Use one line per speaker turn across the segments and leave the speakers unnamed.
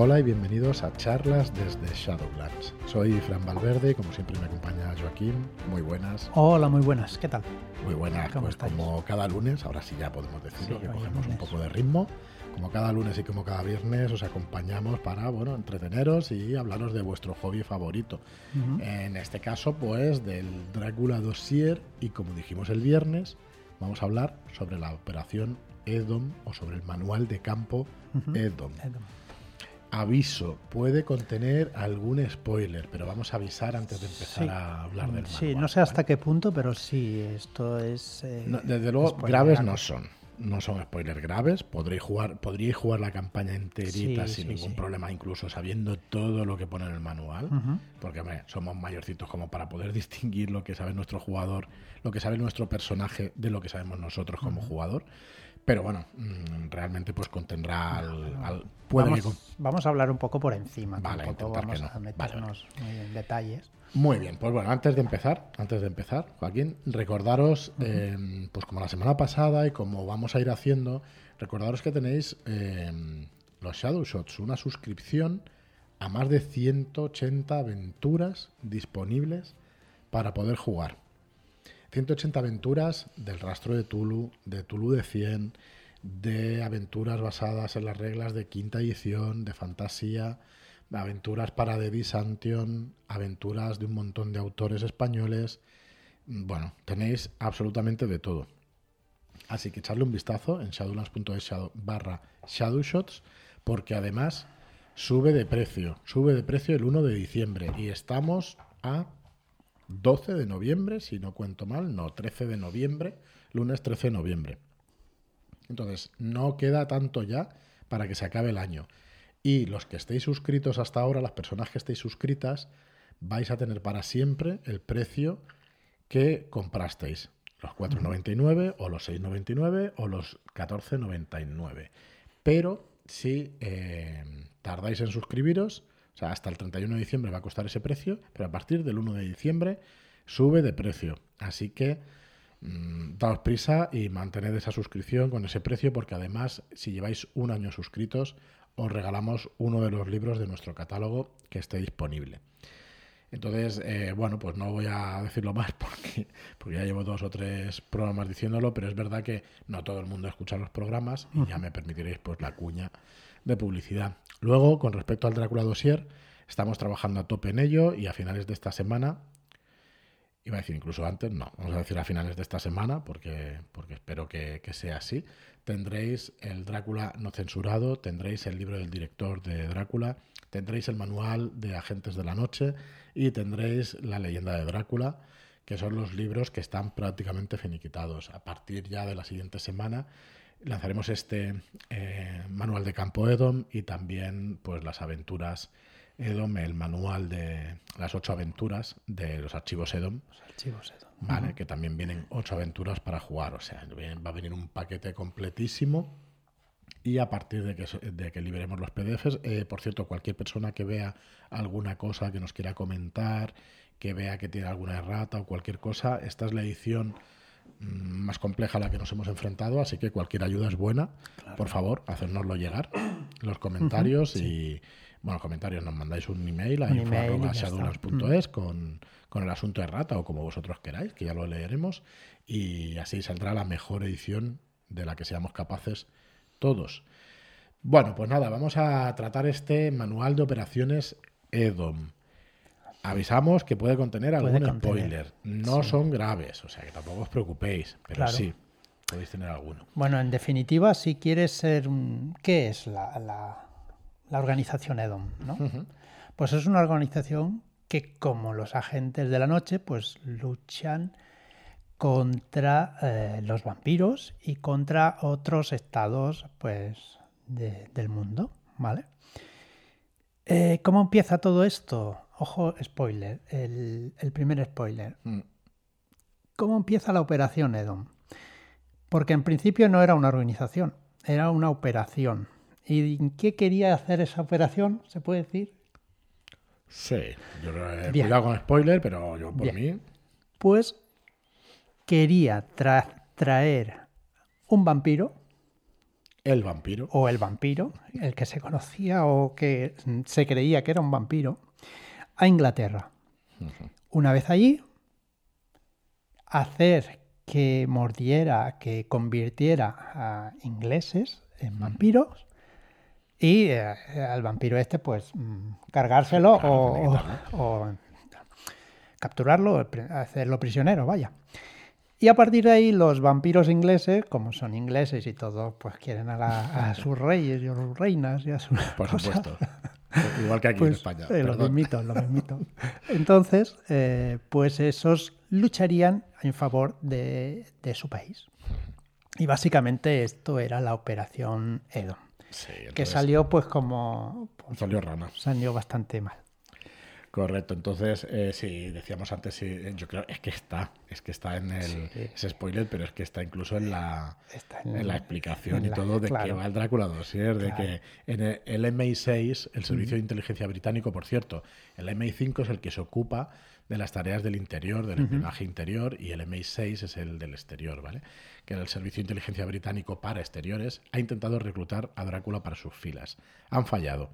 Hola y bienvenidos a charlas desde Shadowlands. Soy Fran Valverde y como siempre me acompaña Joaquín. Muy buenas.
Hola, muy buenas. ¿Qué tal?
Muy buenas.
¿Cómo
Pues
estáis?
como cada lunes, ahora sí ya podemos decirlo,
Sí,
que cogemos un poco de ritmo. Como cada lunes y como cada viernes os acompañamos para, bueno, entreteneros y hablaros de vuestro hobby favorito.
Ujú.
En este caso, pues, del Drácula Dossier y como dijimos el viernes, vamos a hablar sobre la operación Edom o sobre el manual de campo. Edom.
Edom.
Aviso, puede contener algún spoiler, pero vamos a avisar antes de empezar
Sí.
a hablar del
Sí,
manual,
no sé hasta
¿vale?
qué punto, pero sí, esto es. eh,
No, desde luego, graves no son. No son spoilers graves. Podréis jugar, podríais jugar la campaña enterita
Sí,
sin
sí,
ningún
sí.
problema, incluso sabiendo todo lo que pone en el manual. Porque hombre, somos mayorcitos como para poder distinguir lo que sabe nuestro jugador, lo que sabe nuestro personaje de lo que sabemos nosotros como jugador. Pero bueno, mm, realmente pues contendrá al, al- puede
vamos, vamos a hablar un poco por encima.
Vale,
tampoco vamos a.
Vale,
meternos muy en detalles.
Muy bien, pues bueno, antes de empezar, antes de empezar, Joaquín, recordaros, eh, pues como la semana pasada y como vamos a ir haciendo, recordaros que tenéis eh, los Shadow Shots, una suscripción a más de 180 aventuras disponibles para poder jugar. 180 aventuras del rastro de Tulu, de Tulu de 100, de aventuras basadas en las reglas de quinta edición, de fantasía, aventuras para The Byzantion, aventuras de un montón de autores españoles. Mm, Bueno, tenéis absolutamente de todo. Así que echarle un vistazo en shadowlands.es shadow- barra shadowshots, porque además sube de precio. Sube de precio el 1 de diciembre y estamos a 12 de noviembre, si no cuento mal, no, 13 de noviembre, lunes 13 de noviembre. Entonces, no queda tanto ya para que se acabe el año. Y los que estéis suscritos hasta ahora, las personas que estéis suscritas, vais a tener para siempre el precio que comprasteis. Los 4,99 o los 6,99 o los 14,99. Pero si eh, tardáis en suscribiros, o sea, hasta el 31 de diciembre va a costar ese precio, pero a partir del 1 de diciembre sube de precio. Así que mm, daos prisa y mantened esa suscripción con ese precio, porque además, si lleváis un año suscritos, os regalamos uno de los libros de nuestro catálogo que esté disponible. Entonces, eh, bueno, pues no voy a decirlo más porque, porque ya llevo dos o tres programas diciéndolo, pero es verdad que no todo el mundo escucha los programas y ya me permitiréis pues la cuña de publicidad. Luego, con respecto al Drácula Dossier, estamos trabajando a tope en ello y a finales de esta semana, iba a decir incluso antes, no, vamos a decir a finales de esta semana porque, porque espero que, que sea así, tendréis el Drácula no censurado, tendréis el libro del director de Drácula, tendréis el manual de Agentes de la Noche y tendréis la leyenda de Drácula, que son los libros que están prácticamente finiquitados. A partir ya de la siguiente semana lanzaremos este eh, manual de campo Edom y también pues las aventuras Edom, el manual de las ocho aventuras de los archivos Edom,
Los archivos Edom.
¿vale? Que también vienen ocho aventuras para jugar. O sea, va a venir un paquete completísimo. Y a partir de que, de que liberemos los PDFs, eh, por cierto, cualquier persona que vea alguna cosa que nos quiera comentar, que vea que tiene alguna errata o cualquier cosa, esta es la edición más compleja a la que nos hemos enfrentado, así que cualquier ayuda es buena. Por favor, hacérnoslo llegar, los comentarios y, bueno, comentarios, nos mandáis un email a
Un
info
email y
arroba
ya está.
shadowlands.es con, con el asunto de rata o como vosotros queráis, que ya lo leeremos, y así saldrá la mejor edición de la que seamos capaces todos. Bueno, pues nada, vamos a tratar este manual de operaciones EDOM. Avisamos que puede contener
Puede
algún
contener,
spoiler. No
sí.
son graves, o sea que tampoco os preocupéis, pero
Claro.
sí, podéis tener alguno.
Bueno, en definitiva, si quieres ser un... ¿Qué es la, la- la organización EDOM? ¿no? Pues es una organización que, como los agentes de la noche, pues luchan contra eh, los vampiros y contra otros estados pues, de- del mundo, ¿vale? Eh, ¿Cómo empieza todo esto? Ojo, spoiler, el, el primer spoiler.
Mm.
¿Cómo empieza la operación EDOM? Porque en principio no era una organización, era una operación. ¿Y en qué quería hacer esa operación? ¿Se puede decir?
Sí, yo
Bien.
cuidado con spoiler, pero yo por
Bien.
mí.
Pues quería tra- traer un vampiro
El vampiro.
O el vampiro, el que se conocía o que se creía que era un vampiro, a Inglaterra. Una vez allí, hacer que mordiera, que convirtiera a ingleses en vampiros y eh, al vampiro este, pues, mm, cargárselo o, o, capturarlo, hacerlo prisionero, vaya. Y a partir de ahí, los vampiros ingleses, como son ingleses y todos, pues quieren a, sus reyes y a sus reinas y a sus.
Por supuesto. Igual que aquí en
pues,
España.
Eh, lo mismito, lo mismito. Entonces, eh, pues esos lucharían en favor de, de, su país. Y básicamente esto era la operación Edom. que salió pues como... Pues,
salió rana.
Salió bastante mal.
Correcto, entonces eh, sí, decíamos antes, sí, yo creo, es que está, es que está en el, ese spoiler, pero es que está incluso en la, en, la explicación y todo de que va el Drácula Dossier, de que en el, MI6, el Servicio de Inteligencia Británico, por cierto, el MI5 es el que se ocupa de las tareas del interior, del espionaje interior, y el MI6 es el del exterior, ¿vale? Que el Servicio de Inteligencia Británico para exteriores ha intentado reclutar a Drácula para sus filas. Han fallado.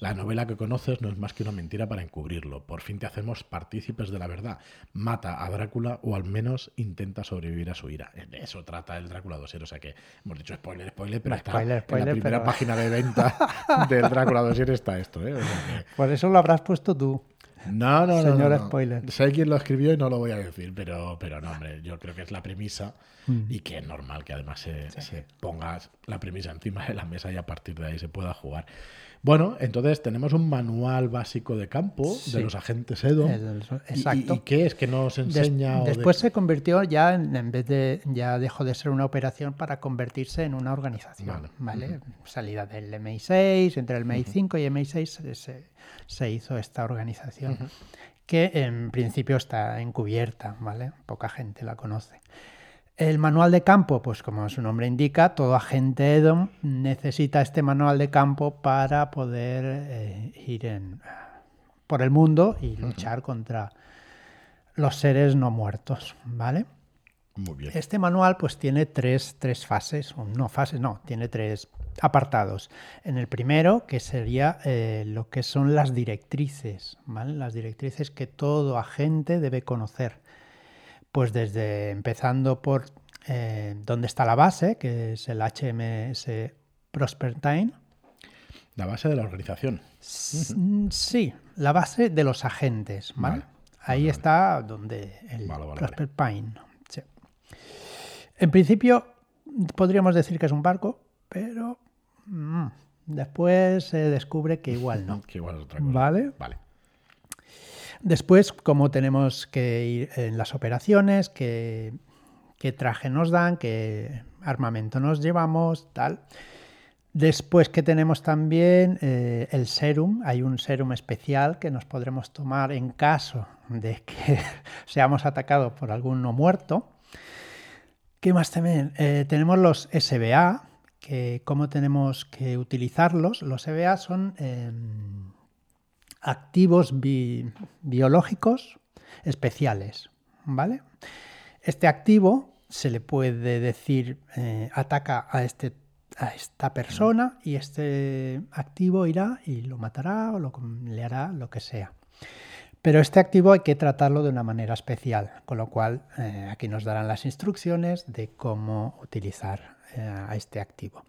La novela que conoces no es más que una mentira para encubrirlo. Por fin te hacemos partícipes de la verdad. Mata a Drácula o al menos intenta sobrevivir a su ira. De eso trata el Drácula 2. O sea que hemos dicho spoiler, spoiler, pero está en la primera página de venta del Drácula 2 está esto. ¿eh?
Por eso lo habrás puesto tú.
No, no,
Señor
no,
spoiler.
Sé quién lo escribió y no lo voy a decir, pero, pero no, hombre, yo creo que es la premisa mm. y que es normal que además se, se, ponga la premisa encima de la mesa y a partir de ahí se pueda jugar. Bueno, entonces tenemos un manual básico de campo de los agentes EDO.
exacto.
¿Y, qué es que nos enseña?
después se convirtió ya, en, vez de, ya dejó de ser una operación para convertirse en una organización. Vale. Salida del MI6, entre el MI5 y el MI6 se, hizo esta organización. Que en principio está encubierta, ¿vale? Poca gente la conoce. El manual de campo, pues como su nombre indica, todo agente EDOM necesita este manual de campo para poder eh, ir en, por el mundo y luchar contra los seres no muertos, ¿vale?
Muy bien.
Este manual pues tiene tres, tres fases, no fases, no, tiene tres apartados. En el primero, que sería eh, lo que son las directrices, ¿vale? Las directrices que todo agente debe conocer pues desde empezando por eh, dónde está la base, que es el HMS Prospertine.
La base de la organización.
Sí, la base de los agentes, ¿vale? Ahí está donde el Prospertine. En principio podríamos decir que es un barco, pero después se descubre que igual no.
que igual es otra cosa.
¿Vale?
Vale.
Después, cómo tenemos que ir en las operaciones, qué, traje nos dan, qué armamento nos llevamos, tal. Después que tenemos también eh, el serum, hay un serum especial que nos podremos tomar en caso de que seamos atacados por algún no muerto. ¿Qué más también? Eh, tenemos los SBA, cómo tenemos que utilizarlos. Los SBA son em, activos biológicos especiales, ¿vale? Este activo se le puede decir eh, ataca a, este, a esta persona y este activo irá y lo matará o lo, le hará lo que sea. Pero este activo hay que tratarlo de una manera especial, con lo cual eh, aquí nos darán las instrucciones de cómo utilizar a este activo.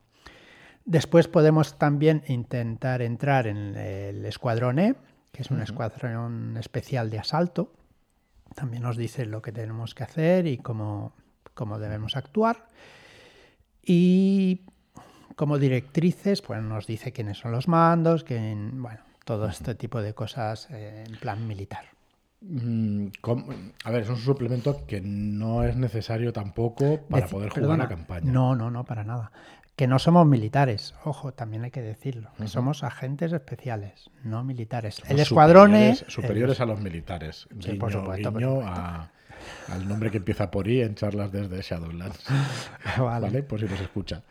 Después podemos también intentar entrar en el escuadrón E, que es un escuadrón especial de asalto. También nos dice lo que tenemos que hacer y cómo, cómo debemos actuar. Y como directrices, pues nos dice quiénes son los mandos, que, bueno, todo este tipo de cosas eh, en plan militar.
Mm, a ver, es un suplemento que no es necesario tampoco para poder jugar la campaña.
No, no, no, para nada que no somos militares, ojo, también hay que decirlo, que somos agentes especiales, no militares. el escuadrón
es... Superiores a los militares. Sí, por supuesto. al nombre que empieza por I en charlas desde Shadowlands. vale. Por si nos escucha.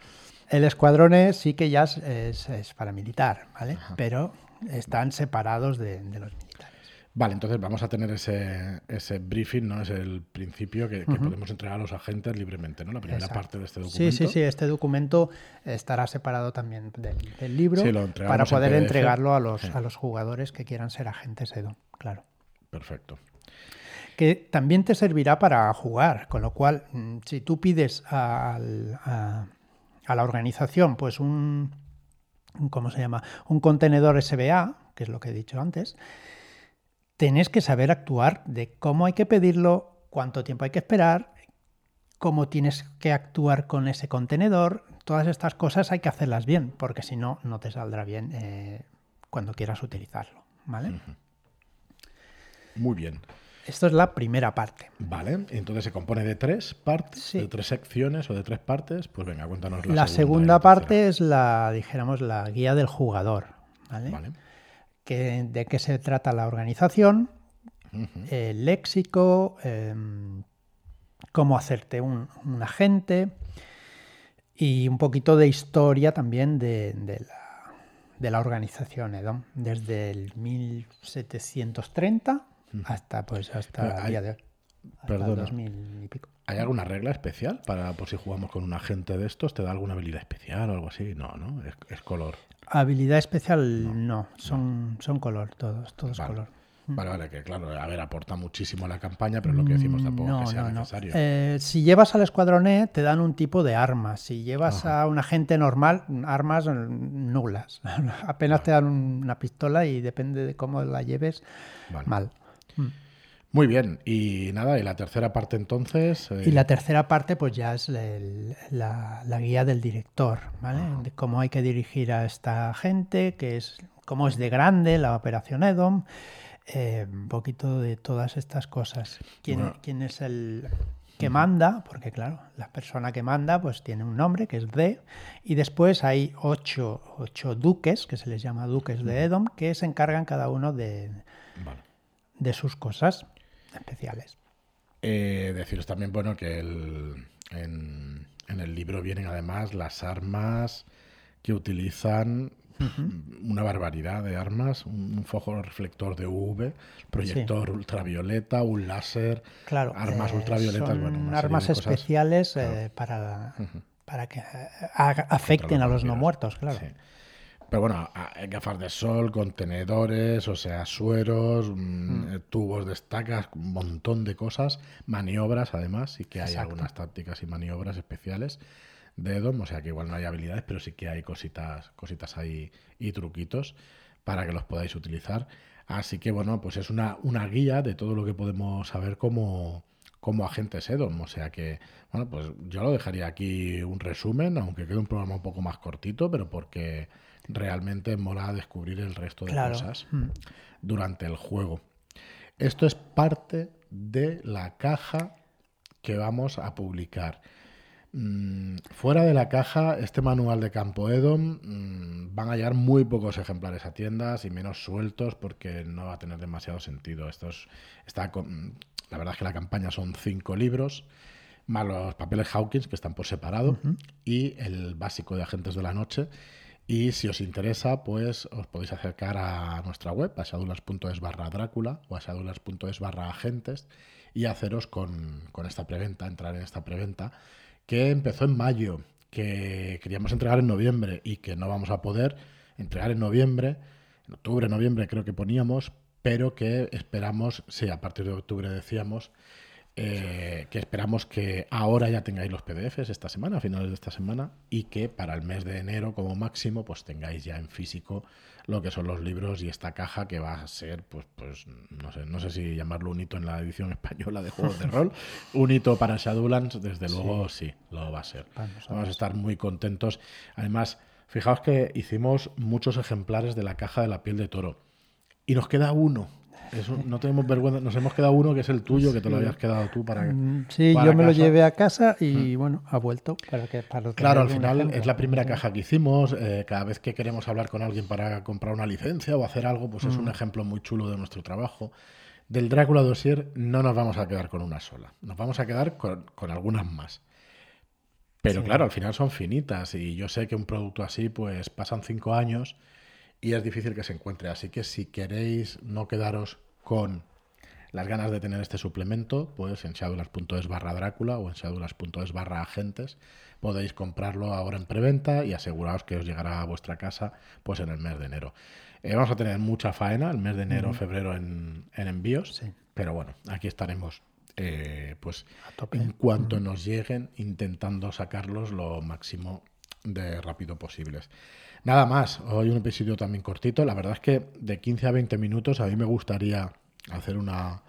El escuadrón sí que ya es, es, paramilitar, ¿vale? Pero están separados de, los militares.
Vale, entonces vamos a tener ese, ese briefing, ¿no? Es el principio que, que podemos entregar a los agentes libremente, ¿no? La primera
Exacto.
parte de este documento.
Sí, sí, sí. Este documento estará separado también del, del libro
Sí, lo
para poder entregarlo a los,
Sí.
a los jugadores que quieran ser agentes EDOM, claro.
Perfecto.
Que también te servirá para jugar, con lo cual, mm, si tú pides al- a, a la organización, pues un- ¿cómo se llama? Un contenedor SBA, que es lo que he dicho antes, tenés que saber actuar de cómo hay que pedirlo, cuánto tiempo hay que esperar, cómo tienes que actuar con ese contenedor. Todas estas cosas hay que hacerlas bien, porque si no, no te saldrá bien eh, cuando quieras utilizarlo. ¿vale?
Muy bien.
Esto es la primera parte.
Vale, entonces se compone de tres partes,
Sí.
de tres secciones o de tres partes. Pues venga, cuéntanos la,
La,
segunda,
parte
tercera.
es la, dijéramos, la guía del jugador. ¿vale?
Vale.
Que- de qué se trata la organización, el léxico, em, cómo hacerte un, un agente y un poquito de historia también de, de la, de la organización EDOM, desde el 1730 hasta pues hasta el día de hoy. Hasta el
perdona.
2000 y pico.
¿Hay alguna regla especial para por si jugamos con un agente de estos? ¿Te da alguna habilidad especial o algo así? No, ¿no? Es, es color.
Habilidad especial no, son, son color todos, todos
Vale.
color.
Vale, vale, que claro, a ver, aporta muchísimo a la campaña, pero lo que decimos tampoco
Mm, No,
es que sea
no, no.
necesario.
Eh, si llevas al escuadrón E, te dan un tipo de armas. Si llevas a un agente normal, armas mm, nulas. Apenas te dan un- una pistola y depende de cómo la lleves,
Vale.
mal.
Muy bien, y nada, y la tercera parte entonces. eh,
Y la tercera parte, pues ya es el- la, la guía del director, ¿vale? De cómo hay que dirigir a esta gente, que es, cómo es de grande la operación EDOM, eh, un poquito de todas estas cosas. ¿Quién,
Bueno.
quién es el que manda? Porque claro, la persona que manda pues tiene un nombre que es D, y después hay ocho, ocho duques, que se les llama duques de EDOM, que se encargan cada uno de,
Vale.
de sus cosas especiales.
Eh, deciros también, bueno, que el- en, en el libro vienen además las armas que utilizan, una barbaridad de armas, un, un foco reflector de UV, proyector ultravioleta, un láser,
Claro,
armas
eh,
ultravioletas,
son
bueno,
armas
cosas.
especiales eh, para, para que eh, afecten a los no muertos, claro.
Sí. Pero bueno, gafas de sol, contenedores, o sea, sueros, mm, eh, tubos de estacas, un montón de cosas, maniobras además, sí que hay
Exacto.
algunas tácticas y maniobras especiales de EDOM, o sea que igual no hay habilidades, pero sí que hay cositas, cositas ahí y truquitos para que los podáis utilizar. Así que bueno, pues es una, una guía de todo lo que podemos saber como, como agentes EDOM. O sea que, bueno, pues yo lo dejaría aquí un resumen, aunque quede un programa un poco más cortito, pero porque realmente mola descubrir el resto de
Claro.
cosas
Mm.
durante el juego. Esto es parte de la caja que vamos a publicar. Mm, fuera de la caja, este manual de Campo Edom mm, van a llegar muy pocos ejemplares a tiendas y menos sueltos porque no va a tener demasiado sentido. Esto es- está con- la verdad es que la campaña son cinco libros, más los papeles Hawkins que están por separado y el básico de Agentes de la Noche. Y si os interesa, pues os podéis acercar a nuestra web, a shadowlands.es barra Drácula o a shadowlands.es barra agentes y haceros con, con esta preventa, entrar en esta preventa, que empezó en mayo, que queríamos entregar en noviembre y que no vamos a poder entregar en noviembre, en octubre, noviembre creo que poníamos, pero que esperamos, sí, a partir de octubre decíamos, eh, que esperamos que ahora ya tengáis los PDFs esta semana, a finales de esta semana, y que para el mes de enero como máximo pues tengáis ya en físico lo que son los libros y esta caja que va a ser, pues, pues no sé, no sé si llamarlo un hito en la edición española de juegos de rol, un hito para Shadowlands, desde luego sí, lo va a ser.
Para nosotros.
Vamos a estar muy contentos. Además, fijaos que hicimos muchos ejemplares de la caja de la piel de toro y nos queda uno. Eso, no tenemos vergüenza, nos hemos quedado uno que es el tuyo, que te lo habías quedado tú para
Mm, Sí,
para
yo me lo
casa. Mm.
llevé a casa y bueno, ha vuelto. Para que, para
Claro, al final
ejemplo.
es la primera caja que hicimos. eh, cada vez que queremos hablar con alguien para comprar una licencia o hacer algo, pues
Mm.
es un ejemplo muy chulo de nuestro trabajo. Del Drácula Dossier no nos vamos a quedar con una sola, nos vamos a quedar con, con algunas más. Pero
Sí.
claro, al final son finitas y yo sé que un producto así, pues pasan cinco años y es difícil que se encuentre. Así que si queréis no quedaros con las ganas de tener este suplemento, pues en shadowlands.es barra Drácula o en shadowlands.es barra agentes podéis comprarlo ahora en preventa y aseguraos que os llegará a vuestra casa pues en el mes de enero. Eh, vamos a tener mucha faena el mes de enero, febrero en, envíos, pero bueno, aquí estaremos eh, pues en cuanto nos lleguen intentando sacarlos lo máximo de rápido posibles. Nada más, hoy un episodio también cortito. La verdad es que de 15 a 20 minutos a mí me gustaría hacer una,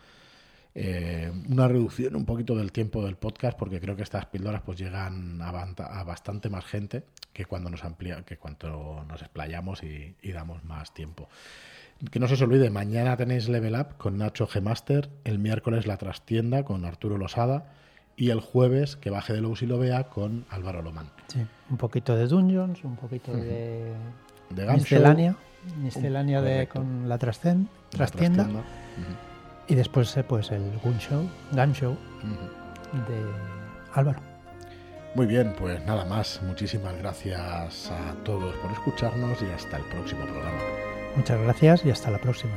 eh, una reducción un poquito del tiempo del podcast porque creo que estas píldoras pues llegan a, bastante más gente que cuando nos amplía, que cuando nos explayamos y, damos más tiempo. Que no se os olvide, mañana tenéis Level Up con Nacho G Master, el miércoles la trastienda con Arturo Losada y el jueves que baje de Luz y lo vea con Álvaro Lomán.
Sí, un poquito de Dungeons, un poquito de, de miscelánea, miscelánea de, con la trastienda. Y después pues el Gun Show, Gun Show de Álvaro.
Muy bien, pues nada más. Muchísimas gracias a todos por escucharnos y hasta el próximo programa.
Muchas gracias y hasta la próxima.